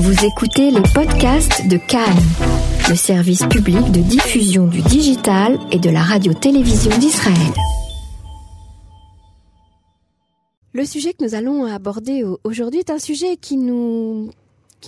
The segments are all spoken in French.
Vous écoutez les podcasts de Cannes, le service public de diffusion du digital et de la radio-télévision d'Israël. Le sujet que nous allons aborder aujourd'hui est un sujet qui nous,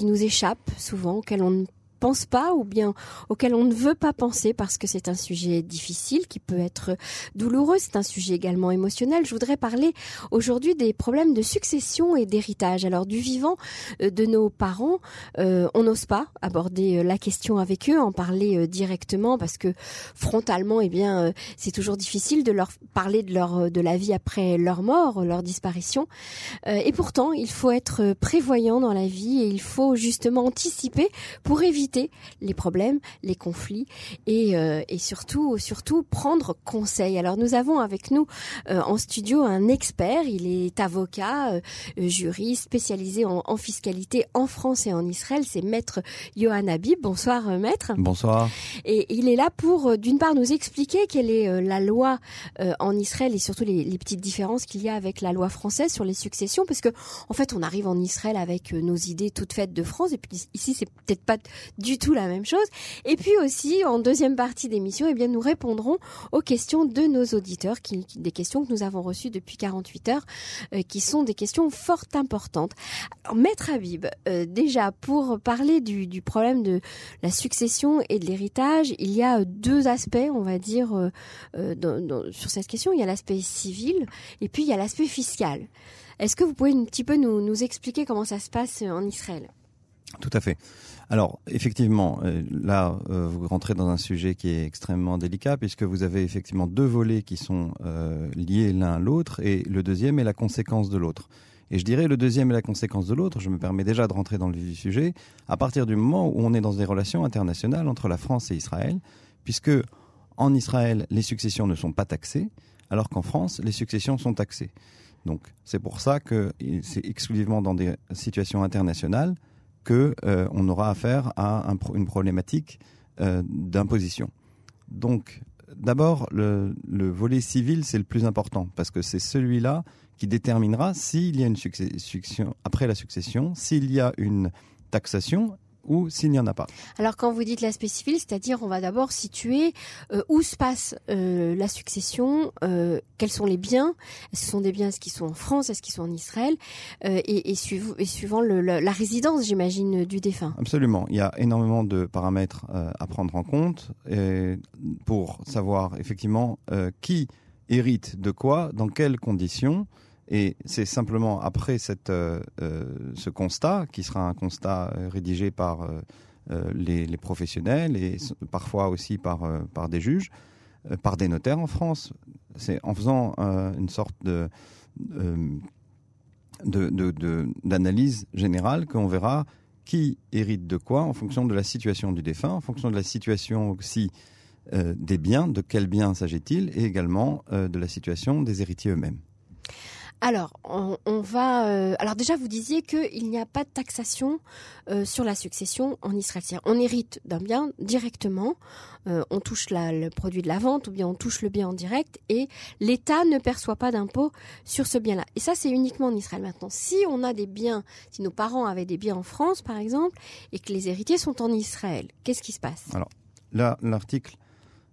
échappe souvent, auquel on ne pense pas ou bien auquel on ne veut pas penser parce que c'est un sujet difficile qui peut être douloureux, c'est un sujet également émotionnel. Je voudrais parler aujourd'hui des problèmes de succession et d'héritage. Alors du vivant euh, de nos parents, euh, on n'ose pas aborder euh, la question avec eux, en parler directement parce que frontalement, eh bien, c'est toujours difficile de leur parler de leur de la vie après leur mort, leur disparition. et pourtant, il faut être prévoyant dans la vie et il faut justement anticiper pour éviter les problèmes, les conflits et, euh, et surtout, surtout prendre conseil. Alors nous avons avec nous euh, en studio un expert. Il est avocat, euh, juriste, spécialisé en, en, fiscalité en France et en Israël. C'est Maître Johan Habib. Bonsoir Maître. Bonsoir. Et il est là pour d'une part nous expliquer quelle est la loi en Israël et surtout les, les petites différences qu'il y a avec la loi française sur les successions, parce que en fait on arrive en Israël avec nos idées toutes faites de France et puis ici c'est peut-être pas du tout la même chose. Et puis aussi, en deuxième partie d'émission, eh bien, nous répondrons aux questions de nos auditeurs, qui, des questions que nous avons reçues depuis 48 heures, euh, qui sont des questions fort importantes. Maître Habib, euh, déjà, pour parler du, problème de la succession et de l'héritage, il y a deux aspects, on va dire, euh, sur cette question. Il y a l'aspect civil et puis il y a l'aspect fiscal. Est-ce que vous pouvez un petit peu nous expliquer comment ça se passe en Israël? Tout à fait. Alors, effectivement, euh, là, euh, vous rentrez dans un sujet qui est extrêmement délicat puisque vous avez effectivement deux volets qui sont euh, liés l'un à l'autre et le deuxième est la conséquence de l'autre. Et je dirais le deuxième est la conséquence de l'autre. Je me permets déjà de rentrer dans le sujet à partir du moment où on est dans des relations internationales entre la France et Israël, puisque en Israël, les successions ne sont pas taxées, alors qu'en France, les successions sont taxées. Donc, c'est pour ça que c'est exclusivement dans des situations internationales qu'on euh, aura affaire à une problématique euh, d'imposition. Donc, d'abord, le, volet civil, c'est le plus important, parce que c'est celui-là qui déterminera s'il y a une succession, après la succession, s'il y a une taxation ou s'il n'y en a pas. Alors quand vous dites l'aspect civil, c'est-à-dire on va d'abord situer euh, où se passe euh, la succession, euh, quels sont les biens, est-ce ce sont des biens qui sont en France, est-ce qu'ils sont en Israël, et, et, suivant le, la résidence, j'imagine, du défunt. Absolument, il y a énormément de paramètres à prendre en compte et pour savoir effectivement qui hérite de quoi, dans quelles conditions. Et c'est simplement après cette, euh, euh, ce constat, qui sera un constat euh, rédigé par les, professionnels et parfois aussi par, par des juges, par des notaires en France. C'est en faisant une sorte de, d'analyse générale qu'on verra qui hérite de quoi en fonction de la situation du défunt, en fonction de la situation aussi des biens, de quels biens s'agit-il, et également de la situation des héritiers eux-mêmes. Alors, on, va. Euh, alors déjà, vous disiez qu'il n'y a pas de taxation euh, sur la succession en Israël. On hérite d'un bien directement, euh, on touche le produit de la vente ou bien on touche le bien en direct et l'État ne perçoit pas d'impôt sur ce bien-là. Et ça, c'est uniquement en Israël maintenant. Si on a des biens, si nos parents avaient des biens en France, par exemple, et que les héritiers sont en Israël, qu'est-ce qui se passe? Alors là, l'article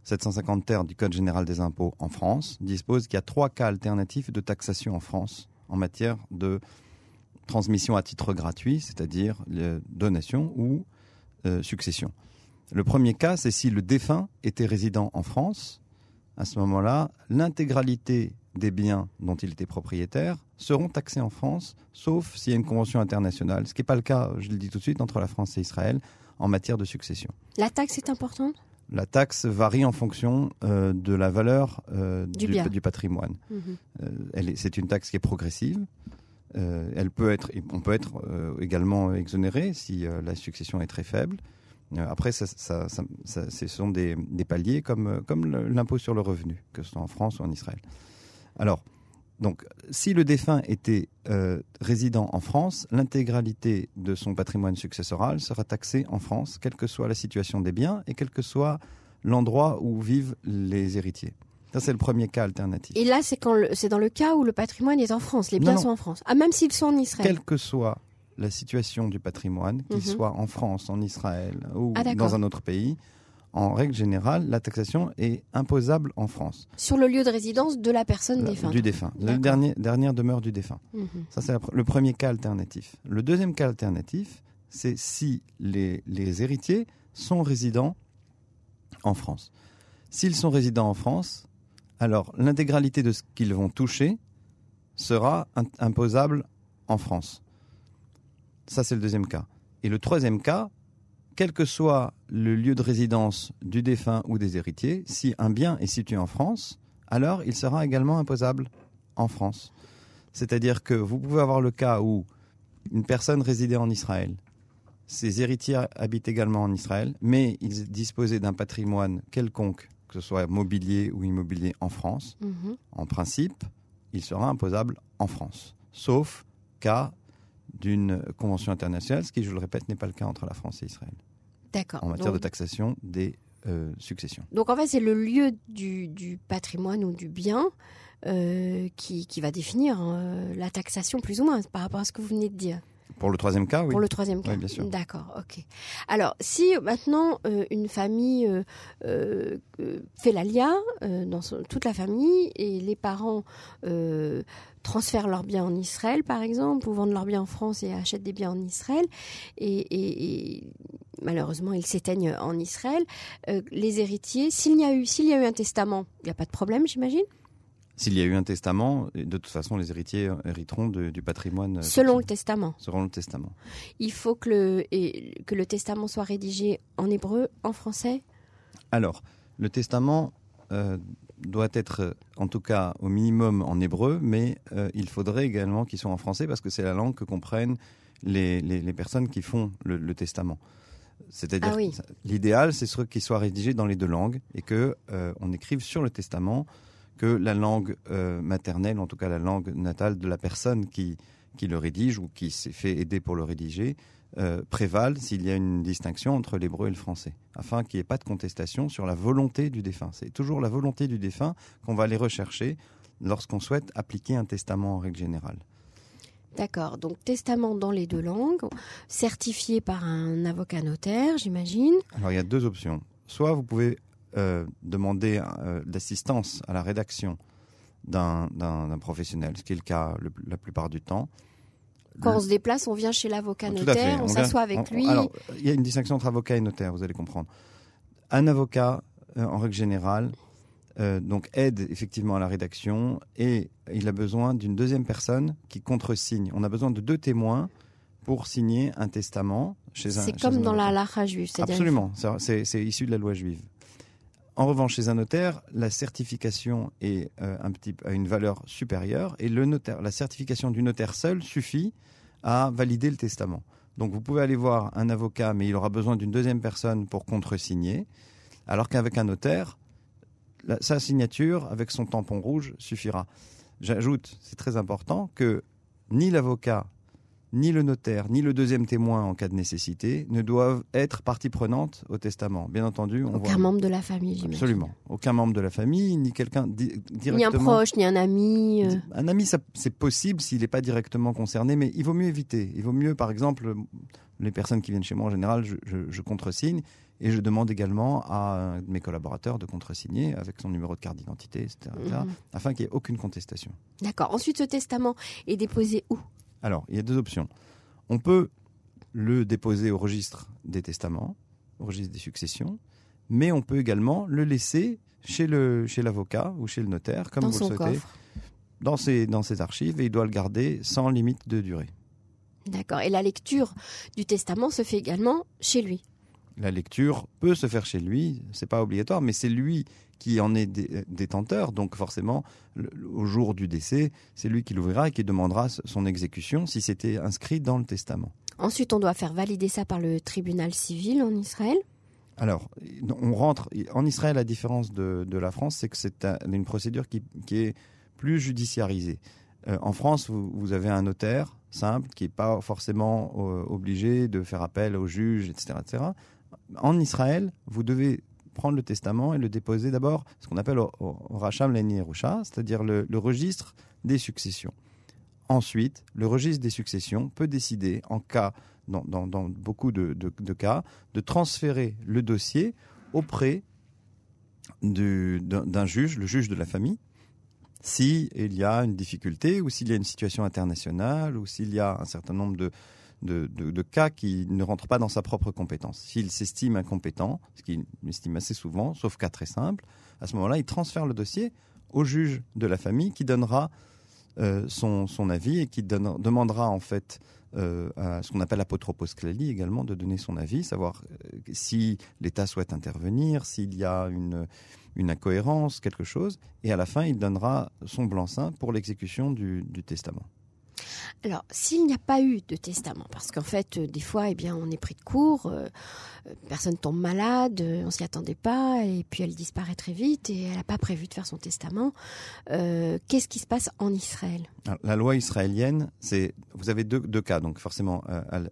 750 terres du Code général des impôts en France dispose qu'il y a trois cas alternatifs de taxation en France en matière de transmission à titre gratuit, c'est-à-dire donation ou euh, succession. Le premier cas, c'est si le défunt était résident en France. À ce moment-là, l'intégralité des biens dont il était propriétaire seront taxés en France, sauf s'il y a une convention internationale, ce qui n'est pas le cas, je le dis tout de suite, entre la France et Israël en matière de succession. La taxe est importante? La taxe varie en fonction euh, de la valeur euh, du, patrimoine. Mhm. Euh, c'est une taxe qui est progressive. elle peut être, on peut être également exonéré si la succession est très faible. après, ça, ce sont des, paliers comme, comme l'impôt sur le revenu, que ce soit en France ou en Israël. Alors, donc, si le défunt était euh, résident en France, l'intégralité de son patrimoine successoral sera taxée en France, quelle que soit la situation des biens et quel que soit l'endroit où vivent les héritiers. Ça, c'est le premier cas alternatif. Et là, c'est, quand c'est dans le cas où le patrimoine est en France, les biens sont en France. Ah, même s'ils sont en Israël. Quelle que soit la situation du patrimoine, qu'il Mhm. soit en France, en Israël ou Ah, dans un autre pays, en règle générale, la taxation est imposable en France. Sur le lieu de résidence de la personne La- défunte. Du défunt. La D'accord. dernière, demeure du défunt. Mhm. Ça, c'est le premier cas alternatif. Le deuxième cas alternatif, c'est si les, les héritiers sont résidents en France. S'ils sont résidents en France, alors l'intégralité de ce qu'ils vont toucher sera in- imposable en France. Ça, c'est le deuxième cas. Et le troisième cas, quel que soit le lieu de résidence du défunt ou des héritiers, si un bien est situé en France, alors il sera également imposable en France. C'est-à-dire que vous pouvez avoir le cas où une personne résidait en Israël, ses héritiers habitent également en Israël, mais ils disposaient d'un patrimoine quelconque, que ce soit mobilier ou immobilier en France. Mhm. En principe, il sera imposable en France, sauf cas d'une convention internationale, ce qui, je le répète, n'est pas le cas entre la France et Israël. En matière de taxation des euh, successions. Donc en fait, c'est le lieu du, du patrimoine ou du bien euh, qui, qui va définir euh, la taxation plus ou moins par rapport à ce que vous venez de dire. Pour le troisième cas, oui. Pour le troisième cas. Oui, bien sûr. D'accord, ok. Alors, si maintenant euh, une famille euh, euh, euh, fait l'alia euh, dans son- toute la famille et les parents euh, transfèrent leurs biens en Israël, par exemple, ou vendent leurs biens en France et achètent des biens en Israël, et, et- et malheureusement ils s'éteignent en Israël, euh, les héritiers, s'il y a eu, s'il y a eu un testament, il n'y a pas de problème, j'imagine? S'il y a eu un testament, de toute façon, les héritiers hériteront de- du patrimoine. euh, Selon le testament, Selon le testament. il faut que le, et- que le testament soit rédigé en hébreu, en français? Alors, le testament euh, doit être, euh, en tout cas, au minimum en hébreu, mais euh, il faudrait également qu'il soit en français parce que c'est la langue que comprennent les, les- les personnes qui font le, le testament. C'est-à-dire, Ah oui. l'idéal, c'est ce qu'il soit rédigé dans les deux langues et que euh, on écrive sur le testament que la langue euh, maternelle, en tout cas la langue natale de la personne qui, qui le rédige ou qui s'est fait aider pour le rédiger, euh, prévalent s'il y a une distinction entre l'hébreu et le français, afin qu'il n'y ait pas de contestation sur la volonté du défunt. C'est toujours la volonté du défunt qu'on va aller rechercher lorsqu'on souhaite appliquer un testament en règle générale. D'accord, donc testament dans les deux langues, certifié par un avocat notaire, j'imagine. Alors il y a deux options. Soit vous pouvez demander euh, d'assistance à la rédaction d'un professionnel, ce qui est le cas le- la plupart du temps. Quand Le- on se déplace, on vient chez l'avocat notaire, on, s'assoit avec on- lui. Alors, il y a une distinction entre avocat et notaire, vous allez comprendre. Un avocat, euh, en règle générale, euh, donc aide effectivement à la rédaction et il a besoin d'une deuxième personne qui contresigne. On a besoin de deux témoins pour signer un testament chez un. C'est comme un dans la halakha juive. c'est-à-dire- Absolument, c'est issu de la loi juive. En revanche, chez un notaire, la certification euh, a une valeur supérieure et le notaire, la certification du notaire seul suffit à valider le testament. Donc vous pouvez aller voir un avocat, mais il aura besoin d'une deuxième personne pour contresigner, alors qu'avec un notaire, sa signature avec son tampon rouge suffira. J'ajoute, c'est très important, que ni l'avocat, ni le notaire, ni le deuxième témoin en cas de nécessité ne doivent être partie prenante au testament. Bien entendu, on Aucun voit membre de la famille, j'imagine. absolument aucun membre de la famille, ni quelqu'un di- Ni un directement. proche, ni un ami. euh, Un ami, c'est possible s'il n'est pas directement concerné, mais il vaut mieux éviter. Il vaut mieux, par exemple, les personnes qui viennent chez moi en général, je, je, je contresigne et je demande également à un de mes collaborateurs de contresigner avec son numéro de carte d'identité, etc., etc., Mhm. afin qu'il n'y ait aucune contestation. D'accord. Ensuite, ce testament est déposé où? Alors, il y a deux options. On peut le déposer au registre des testaments, au registre des successions, mais on peut également le laisser chez le chez l'avocat ou chez le notaire, comme Dans vous le souhaitez, coffre. dans ses, dans ses archives, et il doit le garder sans limite de durée. D'accord. Et la lecture du testament se fait également chez lui. La lecture peut se faire chez lui, c'est pas obligatoire, mais c'est lui qui en est dé- détenteur, donc forcément, le- au jour du décès, c'est lui qui l'ouvrira et qui demandera son exécution si c'était inscrit dans le testament. Ensuite, on doit faire valider ça par le tribunal civil en Israël? Alors, on rentre en Israël. La différence de, de la France, c'est que c'est un- une procédure qui, qui est plus judiciarisée. Euh, en France, vous, vous avez un notaire simple qui n'est pas forcément euh, obligé de faire appel au juge, etc., etc. En Israël, vous devez prendre le testament et le déposer d'abord, ce qu'on appelle au, au- au Racham c'est-à-dire le, le registre des successions. ensuite, le registre des successions peut décider, en cas, dans, beaucoup de, cas, de transférer le dossier auprès d'un juge, le juge de la famille, s'il y a une difficulté ou s'il y a une situation internationale ou s'il y a un certain nombre de, de, cas qui ne rentrent pas dans sa propre compétence. S'il s'estime incompétent, ce qu'il estime assez souvent, sauf cas très simple, à ce moment-là, il transfère le dossier au juge de la famille qui donnera euh, son, avis et qui demandera en fait euh, à ce qu'on appelle apotropos clali également de donner son avis, savoir euh, si l'État souhaite intervenir, s'il y a une incohérence, quelque chose, et à la fin il donnera son blanc-seing pour l'exécution du testament. Alors, s'il n'y a pas eu de testament, parce qu'en fait, euh, des fois, eh bien, on est pris de court, euh, euh, personne tombe malade, on s'y attendait pas, et puis elle disparaît très vite, et elle n'a pas prévu de faire son testament. Qu'est-ce qui se passe en Israël? La loi israélienne, c'est vous avez deux, cas, donc forcément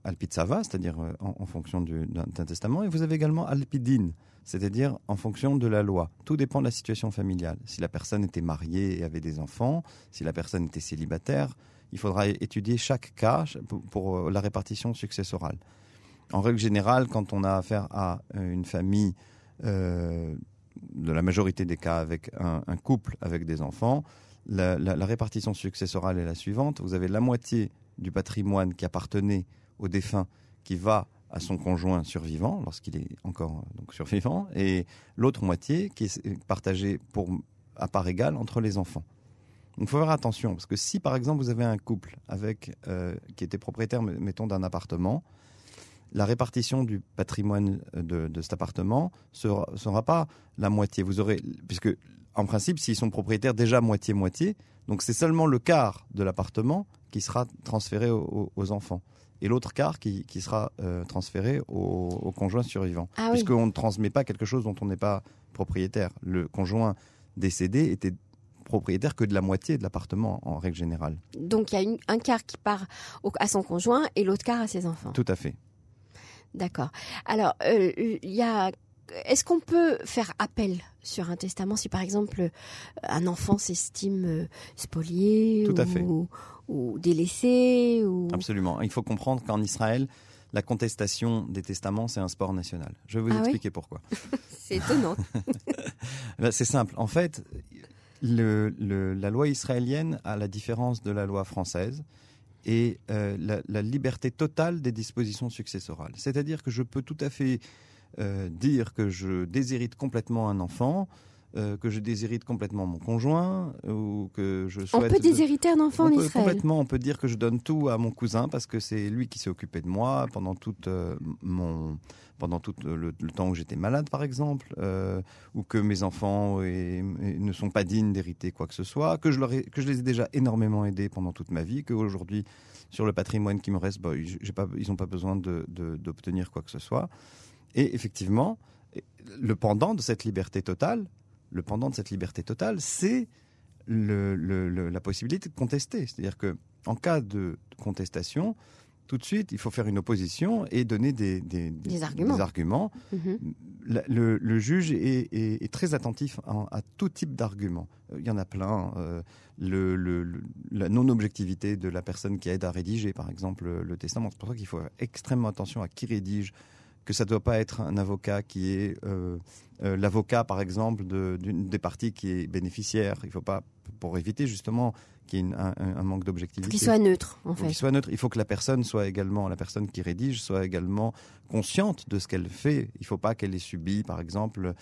alpitzava, c'est-à-dire en, fonction d'un testament, et vous avez également alpidin, c'est-à-dire en fonction de la loi. Tout dépend de la situation familiale. Si la personne était mariée et avait des enfants, si la personne était célibataire il faudra étudier chaque cas pour, euh, la répartition successorale. En règle générale, quand on a affaire à euh, une famille, euh, de la majorité des cas avec un, couple avec des enfants, la, répartition successorale est la suivante. Vous avez la moitié du patrimoine qui appartenait au défunt qui va à son conjoint survivant lorsqu'il est encore survivant et l'autre moitié qui est partagée à part égale entre les enfants. Donc il faut faire attention, parce que si par exemple vous avez un couple avec, euh, qui était propriétaire, mettons, d'un appartement, la répartition du patrimoine de, cet appartement ne sera, sera, pas la moitié. Vous aurez, puisque en principe, s'ils sont propriétaires déjà moitié-moitié, donc c'est seulement le quart de l'appartement qui sera transféré aux, enfants. Et l'autre quart qui, sera euh, transféré au, conjoint survivant. Ah Puisqu'on ne transmet pas quelque chose dont on n'est pas propriétaire. Le conjoint décédé était propriétaire que de la moitié de l'appartement en règle générale. Donc il y a un quart qui part à son conjoint et l'autre quart à ses enfants. Tout à fait. D'accord. Alors euh, il y a est-ce qu'on peut faire appel sur un testament si par exemple un enfant s'estime euh, spolié ou, délaissé ou... Absolument. Il faut comprendre qu'en Israël, la contestation des testaments, c'est un sport national. Je vais vous ah expliquer pourquoi. c'est étonnant. C'est simple. En fait, la loi israélienne, à la différence de la loi française, est euh, la, liberté totale des dispositions successorales. C'est-à-dire que je peux tout à fait euh, dire que je déshérite complètement un enfant, euh, que je déshérite complètement mon conjoint ou que je souhaite. On peut déshériter un enfant en Israël. Complètement, on peut dire que je donne tout à mon cousin parce que c'est lui qui s'est occupé de moi pendant tout euh, mon pendant tout le, temps où j'étais malade, par exemple, euh, ou que mes enfants ne sont pas dignes d'hériter quoi que ce soit, que je, leur que je les ai déjà énormément aidés pendant toute ma vie, qu'aujourd'hui, sur le patrimoine qui me reste, bah, pas, ils n'ont pas besoin d'obtenir quoi que ce soit. Et effectivement, le pendant de cette liberté totale, le pendant de cette liberté totale, c'est la possibilité de contester. C'est-à-dire que en cas de contestation, tout de suite, il faut faire une opposition et donner des, arguments. Mhm. Le, juge est, très attentif à, tout type d'arguments. Euh, il y en a plein. Euh, la non-objectivité de la personne qui aide à rédiger, par exemple, le testament. C'est pour ça qu'il faut faire extrêmement attention à qui rédige que ça ne doit pas être un avocat qui est euh, euh, l'avocat, par exemple, d'une des parties qui est bénéficiaire. Il ne faut pas, pour éviter justement qu'il y ait un, manque d'objectivité. Qu'il soit neutre, en fait. Qu'il soit neutre. Il faut que la personne soit également, la personne qui rédige, soit également consciente de ce qu'elle fait. Il ne faut pas qu'elle ait subi, par exemple,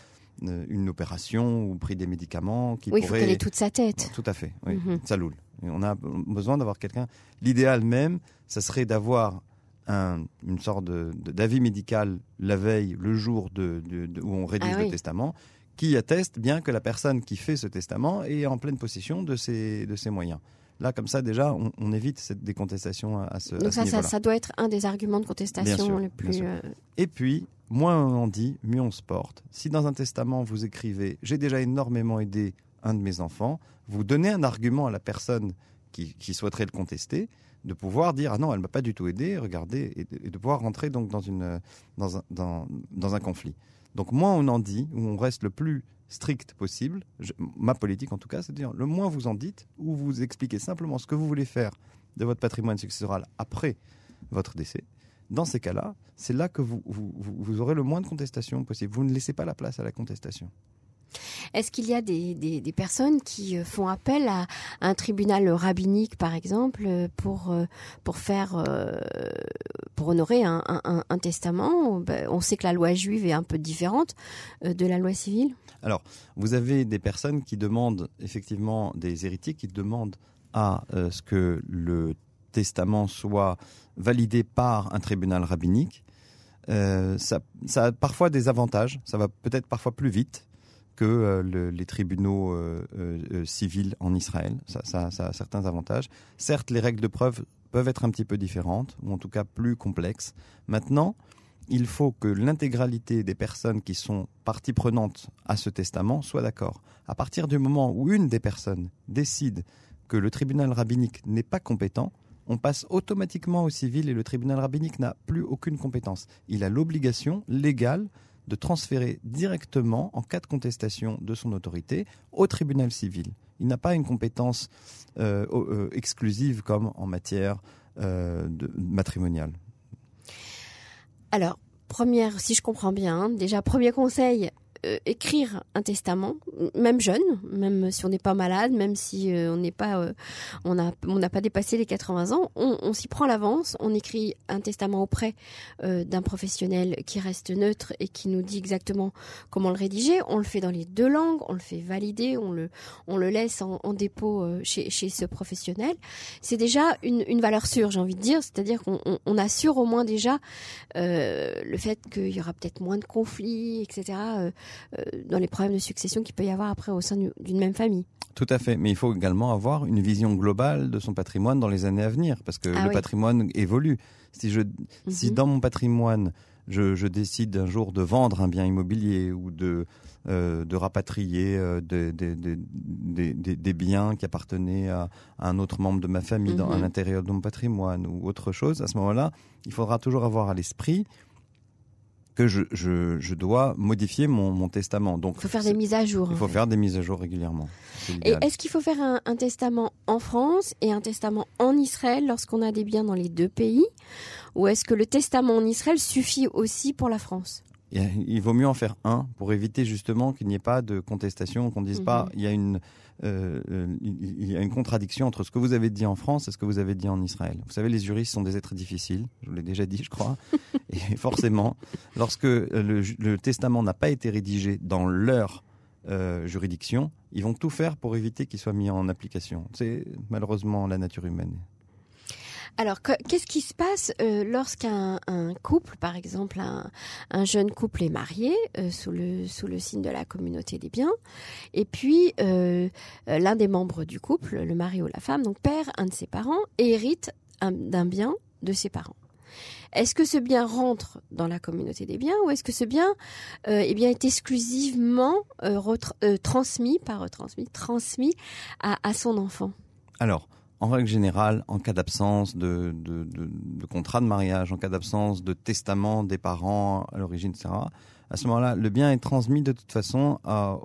euh, une opération ou pris des médicaments qui oui, il faut qu'elle ait toute sa tête. Tout à fait, oui. Mhm. Ça loule. on a besoin d'avoir quelqu'un. L'idéal même, ça serait d'avoir une sorte d'avis médical la veille, le jour de, où on rédige ah le testament, qui atteste bien que la personne qui fait ce testament est en pleine possession de ses, de ses moyens. Là, comme ça, déjà, on, évite cette décontestation à, ce, Donc ça, ça, doit être un des arguments de contestation les plus... Euh, Et puis, moins on en dit, mieux on se porte. Si dans un testament, vous écrivez « j'ai déjà énormément aidé un de mes enfants », vous donnez un argument à la personne qui, qui souhaiterait le contester, de pouvoir dire ah non elle m'a pas du tout aidé regardez et de, pouvoir rentrer donc dans une dans un dans, un conflit donc moins on en dit ou on reste le plus strict possible ma politique en tout cas c'est de dire le moins vous en dites ou vous expliquez simplement ce que vous voulez faire de votre patrimoine successoral après votre décès, dans ces cas-là, c'est là que vous, vous, aurez le moins de contestation possible. Vous ne laissez pas la place à la contestation. Est-ce qu'il y a des, personnes qui euh, font appel à, un tribunal rabbinique, par exemple, pour, euh, pour faire, euh, pour honorer un, testament ben, On sait que la loi juive est un peu différente de la loi civile? Alors, vous avez des personnes qui demandent, effectivement, des héritiers qui demandent à ce que le testament soit validé par un tribunal rabbinique. ça, a parfois des avantages, ça va peut-être parfois plus vite, que euh, les tribunaux euh, euh, civils en Israël. Ça, a certains avantages. Certes, les règles de preuve peuvent être un petit peu différentes, ou en tout cas plus complexes. Maintenant, il faut que l'intégralité des personnes qui sont partie prenante à ce testament soient d'accord. À partir du moment où une des personnes décide que le tribunal rabbinique n'est pas compétent, on passe automatiquement au civil et le tribunal rabbinique n'a plus aucune compétence. Il a l'obligation légale de transférer directement, en cas de contestation de son autorité, au tribunal civil. Il n'a pas une compétence euh, euh, exclusive comme en matière euh, matrimoniale. Alors, première, si je comprends bien, hein, déjà, premier conseil, écrire un testament, même jeune, même si on n'est pas malade, même si euh, on n'est pas, euh, on n'a pas dépassé les 80 ans, on, s'y prend l'avance, on écrit un testament auprès d'un professionnel qui reste neutre et qui nous dit exactement comment le rédiger. On le fait dans les deux langues, on le fait valider, on le, laisse en, dépôt chez, ce professionnel. C'est déjà une, valeur sûre, j'ai envie de dire, c'est-à-dire qu'on on, assure au moins déjà le fait qu'il y aura peut-être moins de conflits, etc. Euh, dans les problèmes de succession qu'il peut y avoir après au sein d'une même famille. Tout à fait, mais il faut également avoir une vision globale de son patrimoine dans les années à venir, parce que ah le patrimoine évolue. Si, je, si mhm. dans mon patrimoine, je, décide un jour de vendre un bien immobilier ou de, euh, de rapatrier euh, des, biens qui appartenaient à, un autre membre de ma famille dans, à mhm. l'intérieur de mon patrimoine ou autre chose, à ce moment-là, il faudra toujours avoir à l'esprit que je, je, dois modifier mon, mon, testament. Donc, il faut faire des mises à jour. Il faut faire des mises à jour régulièrement. Et est-ce qu'il faut faire un, un, testament en France et un testament en Israël lorsqu'on a des biens dans les deux pays? Ou est-ce que le testament en Israël suffit aussi pour la France? Il vaut mieux en faire un pour éviter justement qu'il n'y ait pas de contestation, qu'on ne dise pas mhm. il y a une euh, euh, il y a une contradiction entre ce que vous avez dit en France et ce que vous avez dit en Israël. Vous savez, les juristes sont des êtres difficiles, je vous l'ai déjà dit, je crois. et forcément, lorsque le, testament n'a pas été rédigé dans leur euh, juridiction, ils vont tout faire pour éviter qu'il soit mis en application. C'est malheureusement la nature humaine. Alors, qu'est-ce qui se passe euh, lorsqu'un couple, par exemple, un, jeune couple est marié euh, sous, le, sous le signe de la communauté des biens, et puis euh, l'un des membres du couple, le mari ou la femme, donc perd un de ses parents et hérite d'un bien de ses parents. Est-ce que ce bien rentre dans la communauté des biens ou est-ce que ce bien, eh bien est exclusivement transmis, pas retransmis, transmis à, à son enfant? Alors, en règle générale, en cas d'absence de, contrat de mariage, en cas d'absence de testament des parents à l'origine, etc., à ce moment-là, le bien est transmis de toute façon à,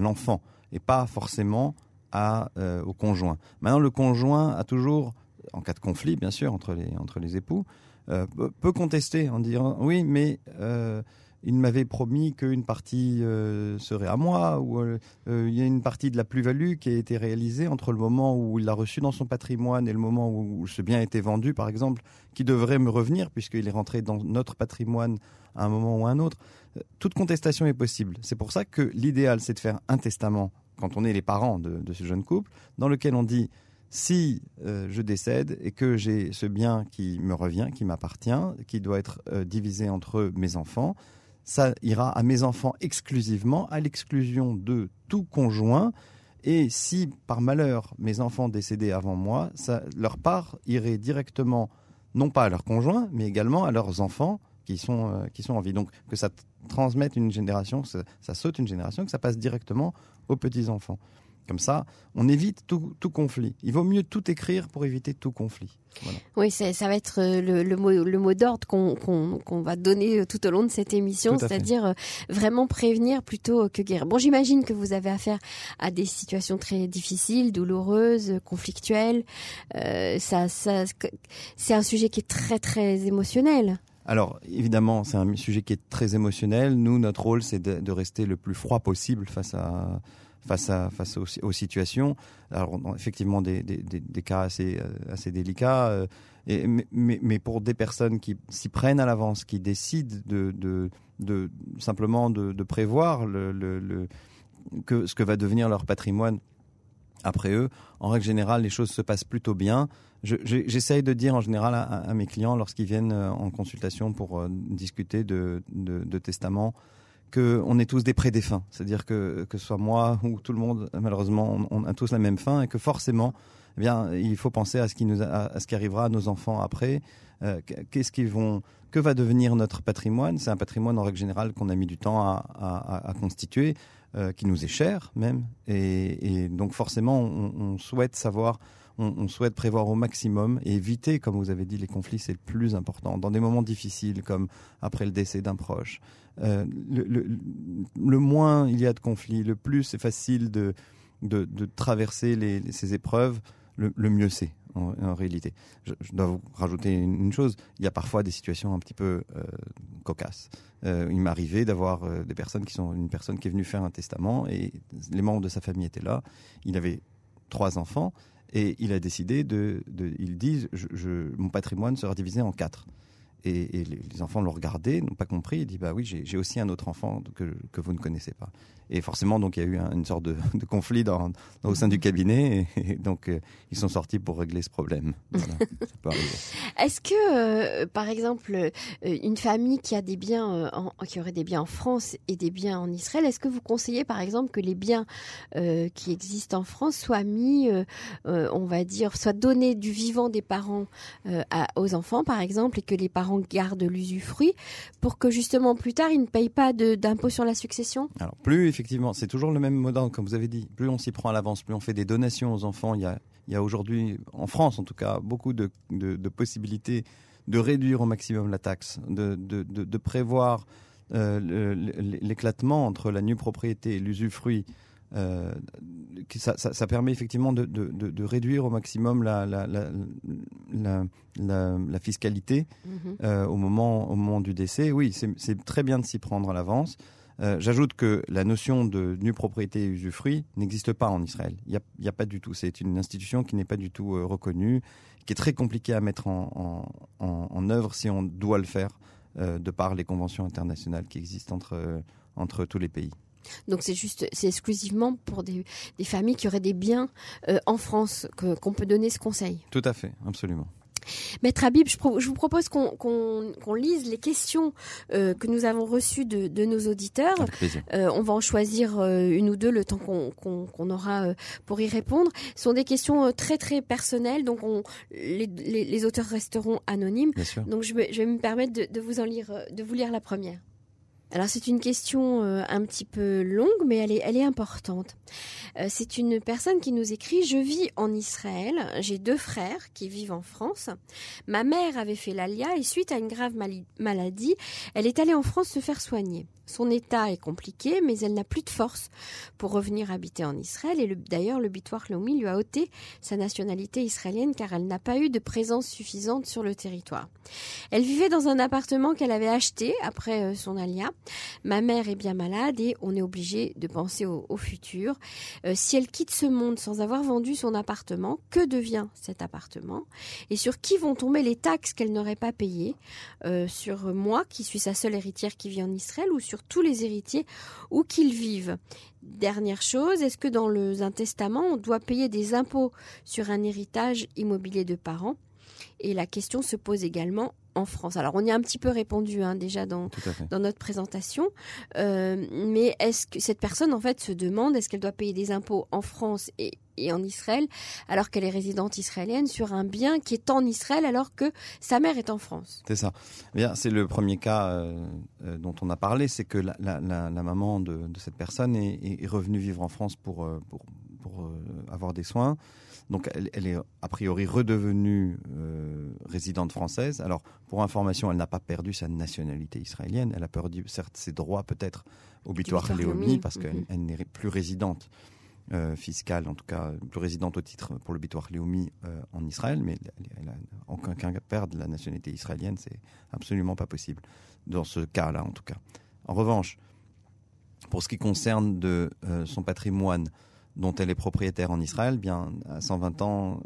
l'enfant et pas forcément euh, au conjoint. Maintenant, le conjoint a toujours, en cas de conflit, bien sûr, entre les, entre les époux, euh, peut contester en disant oui, mais euh, il m'avait promis qu'une partie euh, serait à moi, ou euh, euh, il y a une partie de la plus-value qui a été réalisée entre le moment où il l'a reçu dans son patrimoine et le moment où ce bien a été vendu, par exemple, qui devrait me revenir puisqu'il est rentré dans notre patrimoine à un moment ou à un autre. Toute contestation est possible. C'est pour ça que l'idéal, c'est de faire un testament quand on est les parents de, ce jeune couple, dans lequel on dit si je décède et que j'ai ce bien qui me revient, qui m'appartient, qui doit être divisé entre mes enfants, ça ira à mes enfants exclusivement, à l'exclusion de tout conjoint. Et si par malheur mes enfants décédaient avant moi, leur part irait directement, non pas à leur conjoint, mais également à leurs enfants qui sont, euh, qui sont en vie. Donc que ça transmette une génération, ça, saute une génération, que ça passe directement aux petits-enfants. Comme ça, on évite tout, tout conflit. Il vaut mieux tout écrire pour éviter tout conflit. Voilà. Oui, ça va être euh, le, le mot, le mot d'ordre qu'on va donner euh, tout au long de cette émission, c'est-à-dire euh, vraiment prévenir plutôt que guérir. Bon, j'imagine que vous avez affaire à des situations très difficiles, douloureuses, conflictuelles. Euh, ça, ça, c'est un sujet qui est très très émotionnel. Alors, évidemment, c'est un sujet qui est très émotionnel. Nous, notre rôle, c'est de, de, rester le plus froid possible face à face à face aux, situations. Alors effectivement des, des, des, cas assez euh, assez délicats, euh, et, mais, mais pour des personnes qui s'y prennent à l'avance, qui décident de, de, de simplement de, prévoir le, le, que ce que va devenir leur patrimoine après eux, en règle générale, les choses se passent plutôt bien. J'essaye je, de dire en général à, à mes clients lorsqu'ils viennent euh, en consultation pour discuter de, de, de testament, qu'on est tous des prédéfunts. C'est-à-dire que, que ce soit moi ou tout le monde, malheureusement, on, a tous la même fin et que forcément, eh bien, il faut penser à ce qui, nous, à, ce qui arrivera à nos enfants après. Euh, Qu'est-ce qu'ils vont, que va devenir notre patrimoine? C'est un patrimoine en règle générale qu'on a mis du temps à, à, constituer, euh, qui nous est cher même, et, donc forcément, on souhaite savoir on, souhaite prévoir au maximum et éviter, comme vous avez dit, les conflits, c'est le plus important. Dans des moments difficiles, comme après le décès d'un proche, euh, le, moins il y a de conflits, le plus c'est facile de, de, traverser ces épreuves, le, mieux c'est en, réalité. Je, dois vous rajouter une, chose, il y a parfois des situations un petit peu euh, cocasses. Euh, il m'est arrivé d'avoir des personnes qui sont une personne qui est venue faire un testament et les membres de sa famille étaient là. Il avait trois enfants et il a décidé de, il dit, mon patrimoine sera divisé en quatre. Et, et les, les, enfants l'ont regardé, n'ont pas compris. Il dit bah oui, j'ai aussi un autre enfant que, que vous ne connaissez pas. Et forcément, donc il y a eu un, une sorte de, de conflit dans, dans, au sein du cabinet. Et, et donc euh, ils sont sortis pour régler ce problème. Voilà, Est-ce que, euh, par exemple, euh, une famille qui a des biens, euh, en, qui aurait des biens en France et des biens en Israël, est-ce que vous conseillez, par exemple, que les biens euh, qui existent en France soient mis, euh, on va dire, soient donnés du vivant des parents à, aux enfants, par exemple, et que les parents gardent l'usufruit pour que justement plus tard ils ne payent pas d'impôt sur la succession? Alors plus effectivement, c'est toujours le même modèle, comme vous avez dit. Plus on s'y prend à l'avance, plus on fait des donations aux enfants. Il y a, aujourd'hui, en France en tout cas, beaucoup de, possibilités de réduire au maximum la taxe, de prévoir euh, l'éclatement entre la nue propriété et l'usufruit. Euh, ça, ça, ça, permet effectivement de, de, de, de, réduire au maximum la, la, la, la, la fiscalité -hmm. euh, au, moment, au moment du décès. Oui, c'est très bien de s'y prendre à l'avance. Euh, J'ajoute que la notion de nue propriété et usufruit n'existe pas en Israël. Il n'y a, pas du tout. C'est une institution qui n'est pas du tout reconnue, qui est très compliquée à mettre en, en, en, en œuvre si on doit le faire de par les conventions internationales qui existent entre, entre tous les pays. Donc c'est juste, c'est exclusivement pour des, des, familles qui auraient des biens euh, en France qu'on qu peut donner ce conseil. Tout à fait, absolument. Maître Habib, je, je, vous propose qu'on qu qu lise les questions euh, que nous avons reçues de, de nos auditeurs. Euh, on va en choisir euh, une ou deux le temps qu'on qu aura pour y répondre. Ce sont des questions très très personnelles, donc on, les, les, les, auteurs resteront anonymes. Donc je vais, je vais me permettre de, de, vous en lire, de vous lire la première. Alors c'est une question euh, un petit peu longue, mais elle est, elle est importante. Euh, c'est une personne qui nous écrit Je vis en Israël, j'ai deux frères qui vivent en France. Ma mère avait fait l'alia et suite à une grave maladie, elle est allée en France se faire soigner. Son état est compliqué, mais elle n'a plus de force pour revenir habiter en Israël. Et d'ailleurs, le Bitoire Lomi lui a ôté sa nationalité israélienne car elle n'a pas eu de présence suffisante sur le territoire. Elle vivait dans un appartement qu'elle avait acheté après euh, son alia. Ma mère est bien malade et on est obligé de penser au, au futur. Euh, si elle quitte ce monde sans avoir vendu son appartement, que devient cet appartement? Et sur qui vont tomber les taxes qu'elle n'aurait pas payées euh, Sur moi, qui suis sa seule héritière qui vit en Israël, ou sur tous les héritiers où qu'ils vivent. Dernière chose, est-ce que dans le, un testament, on doit payer des impôts sur un héritage immobilier de parents? Et la question se pose également en France. Alors on y a un petit peu répondu hein, déjà dans, dans notre présentation, euh, mais est-ce que cette personne en fait se demande est-ce qu'elle doit payer des impôts en France et, et en Israël alors qu'elle est résidente israélienne sur un bien qui est en Israël alors que sa mère est en France? C'est ça. Eh bien, c'est le premier cas euh, euh, dont on a parlé, c'est que la, la, la, la maman de, de, cette personne est, est, revenue vivre en France pour, pour pour avoir des soins. Donc elle, elle, est a priori redevenue résidente française. Alors pour information, elle n'a pas perdu sa nationalité israélienne. Elle a perdu certes ses droits peut-être au Bitoire Léomi parce qu'elle mhm. n'est plus résidente euh, fiscale, en tout cas plus résidente au titre pour le Bitoire Léomi euh, en Israël, mais elle, n'a aucun cas perdre la nationalité israélienne, c'est absolument pas possible dans ce cas-là en tout cas. En revanche, pour ce qui concerne de euh, son patrimoine dont elle est propriétaire en Israël, bien à 120 ans,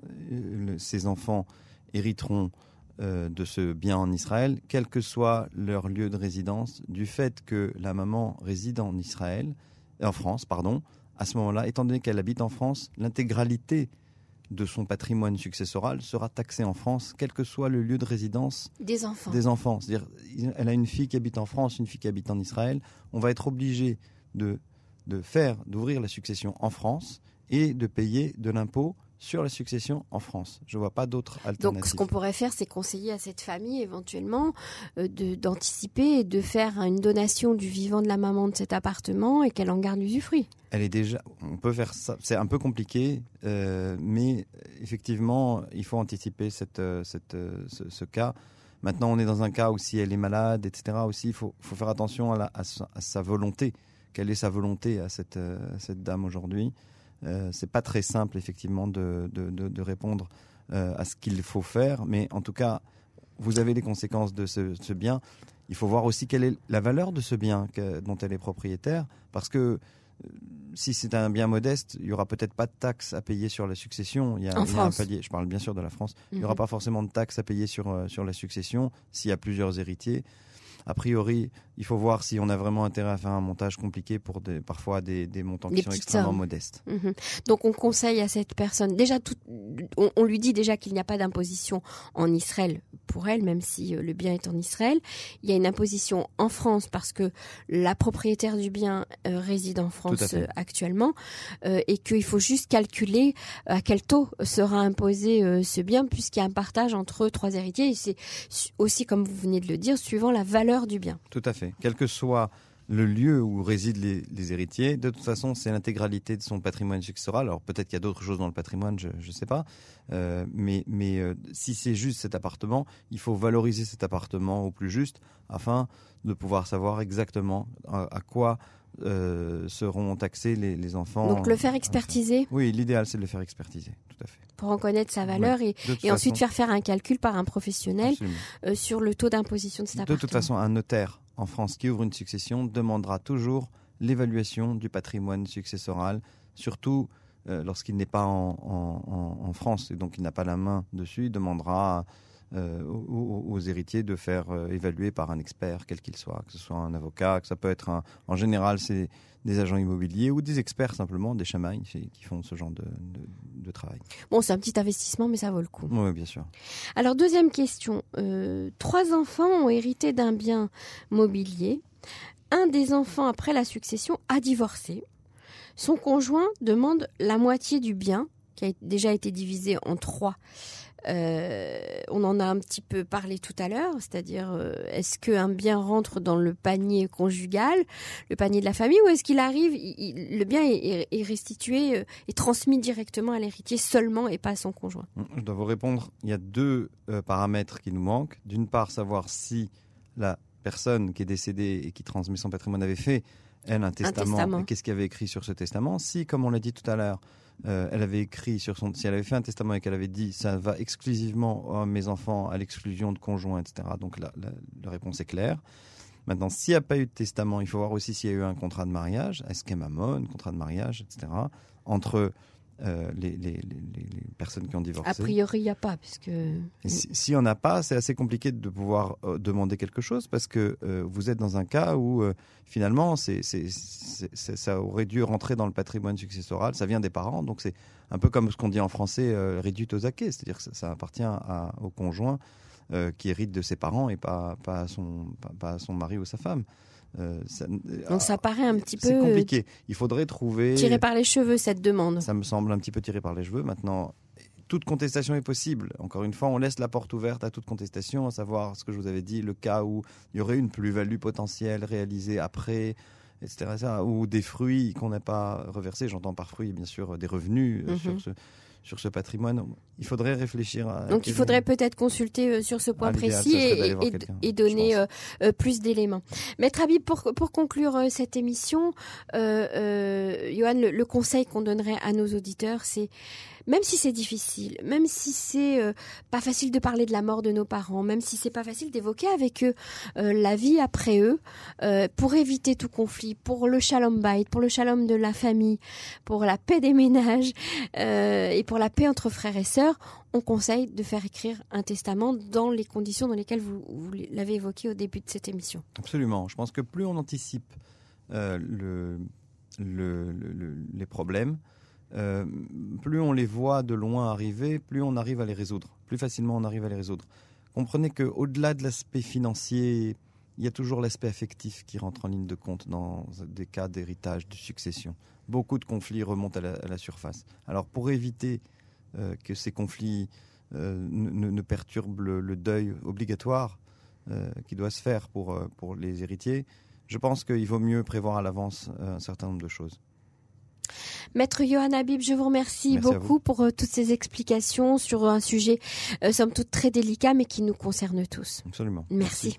ses enfants hériteront de ce bien en Israël, quel que soit leur lieu de résidence, du fait que la maman réside en Israël, en France, pardon, à ce moment-là, étant donné qu'elle habite en France, l'intégralité de son patrimoine successoral sera taxée en France, quel que soit le lieu de résidence des enfants. Des enfants. C'est-à-dire, elle a une fille qui habite en France, une fille qui habite en Israël. On va être obligé de, de faire, d'ouvrir la succession en France et de payer de l'impôt sur la succession en France. Je ne vois pas d'autres alternatives. Donc, ce qu'on pourrait faire, c'est conseiller à cette famille éventuellement euh, d'anticiper et de faire une donation du vivant de la maman de cet appartement et qu'elle en garde l'usufruit. Elle est déjà. On peut faire ça. C'est un peu compliqué, euh, mais effectivement, il faut anticiper cette, euh, cette, ce, cas. Maintenant, on est dans un cas où si elle est malade, etc. Aussi, il faut, faut faire attention à, à, sa, volonté. Quelle est sa volonté à cette, à cette dame aujourd'hui euh, c'est pas très simple effectivement de, de, répondre euh, à ce qu'il faut faire, mais en tout cas, vous avez les conséquences de ce, bien. Il faut voir aussi quelle est la valeur de ce bien dont elle est propriétaire, parce que euh, si c'est un bien modeste, il y aura peut-être pas de taxes à payer sur la succession. Il y a, un palier. Je parle bien sûr de la France. Il n'y aura mhm. pas forcément de taxes à payer sur, sur la succession s'il y a plusieurs héritiers a priori, il faut voir si on a vraiment intérêt à faire un montage compliqué pour des, parfois des, montants qui sont extrêmement modestes. Mhm. Donc on conseille à cette personne, déjà tout, on, lui dit déjà qu'il n'y a pas d'imposition en Israël pour elle, même si euh, le bien est en Israël. Il y a une imposition en France parce que la propriétaire du bien euh, réside en France euh, actuellement et qu'il faut juste calculer à quel taux sera imposé ce bien puisqu'il y a un partage entre trois héritiers et c'est aussi, comme vous venez de le dire, suivant la valeur du bien. Tout à fait. Quel que soit le lieu où résident les, héritiers, de toute façon, c'est l'intégralité de son patrimoine successoral. Alors peut-être qu'il y a d'autres choses dans le patrimoine, je ne sais pas. Euh, mais euh, si c'est juste cet appartement, il faut valoriser cet appartement au plus juste afin de pouvoir savoir exactement à, quoi euh, seront taxés les, enfants. Donc le faire expertiser Oui, l'idéal c'est de le faire expertiser, tout à fait. Pour en connaître sa valeur et, ensuite faire faire un calcul par un professionnel sur le taux d'imposition de cet appartement. De toute façon, un notaire en France qui ouvre une succession demandera toujours l'évaluation du patrimoine successoral, surtout euh, lorsqu'il n'est pas en, France et donc il n'a pas la main dessus, il demandera euh, aux, héritiers de faire euh, évaluer par un expert, quel qu'il soit, que ce soit un avocat, que ça peut être un, en général c'est des agents immobiliers ou des experts simplement, des chamailles qui font ce genre de, de, travail. Bon, c'est un petit investissement, mais ça vaut le coup. Oui, bien sûr. Alors deuxième question, trois enfants ont hérité d'un bien mobilier. Un des enfants après la succession a divorcé. Son conjoint demande la moitié du bien, qui a déjà été divisé en trois. Euh, on en a un petit peu parlé tout à l'heure, c'est-à-dire euh, est-ce qu'un bien rentre dans le panier conjugal, le panier de la famille, ou est-ce qu'il arrive, le bien est, restitué euh, et transmis directement à l'héritier seulement et pas à son conjoint? Je dois vous répondre, il y a deux paramètres qui nous manquent. D'une part, savoir si la personne qui est décédée et qui transmet son patrimoine avait fait elle, un testament. Qu'est-ce qu'il avait écrit sur ce testament? Si, comme on l'a dit tout à l'heure, euh, elle avait écrit sur son, si elle avait fait un testament et qu'elle avait dit ça va exclusivement à mes enfants à l'exclusion de conjoints, etc. Donc la, réponse est claire. Maintenant, s'il n'y a pas eu de testament, il faut voir aussi s'il y a eu un contrat de mariage, est-ce qu'il y un contrat de mariage, etc. Entre euh, les, personnes qui ont divorcé. A priori, il n'y a pas, puisque... Si, on n'a pas, c'est assez compliqué de pouvoir euh, demander quelque chose, parce que euh, vous êtes dans un cas où, finalement, ça aurait dû rentrer dans le patrimoine successoral, ça vient des parents, donc c'est un peu comme ce qu'on dit en français, réduit aux acquis, c'est-à-dire que ça, appartient au conjoint qui hérite de ses parents et pas, pas, à son, pas à son mari ou sa femme. Euh, Donc ça paraît un petit peu C'est compliqué. Il faudrait trouver tiré par les cheveux cette demande. Ça me semble un petit peu tiré par les cheveux. Maintenant, toute contestation est possible. Encore une fois, on laisse la porte ouverte à toute contestation, à savoir ce que je vous avais dit, le cas où il y aurait une plus-value potentielle réalisée après etc. Ça, ou des fruits qu'on n'a pas reversés. J'entends par fruits, bien sûr, des revenus euh, sur Mhm. ce sur ce patrimoine. Il faudrait réfléchir à. Donc il faudrait peut-être consulter euh, sur ce point Ah, précis et, donner euh, euh, plus d'éléments. Maître Habib, pour, pour conclure cette émission, euh, euh, Johan, le, le conseil qu'on donnerait à nos auditeurs, c'est même si c'est difficile, même si c'est euh, pas facile de parler de la mort de nos parents, même si c'est pas facile d'évoquer avec eux euh, la vie après eux, euh, pour éviter tout conflit, pour le shalom bait, pour le shalom de la famille, pour la paix des ménages euh, et pour la paix entre frères et sœurs, on conseille de faire écrire un testament dans les conditions dans lesquelles vous, l'avez évoqué au début de cette émission. Absolument. Je pense que plus on anticipe le, le- le- le- les problèmes, euh, plus on les voit de loin arriver, plus on arrive à les résoudre. Plus facilement on arrive à les résoudre. Comprenez qu'au-delà de l'aspect financier, il y a toujours l'aspect affectif qui rentre en ligne de compte dans des cas d'héritage, de succession. Beaucoup de conflits remontent à la, surface. Alors pour éviter euh, que ces conflits euh, ne, perturbent le, le deuil obligatoire qui doit se faire pour, pour les héritiers, je pense qu'il vaut mieux prévoir à l'avance un certain nombre de choses. Maître Johan Habib, je vous remercie Merci beaucoup pour euh, toutes ces explications sur un sujet, euh, somme toute, très délicat, mais qui nous concerne tous. Absolument. Merci.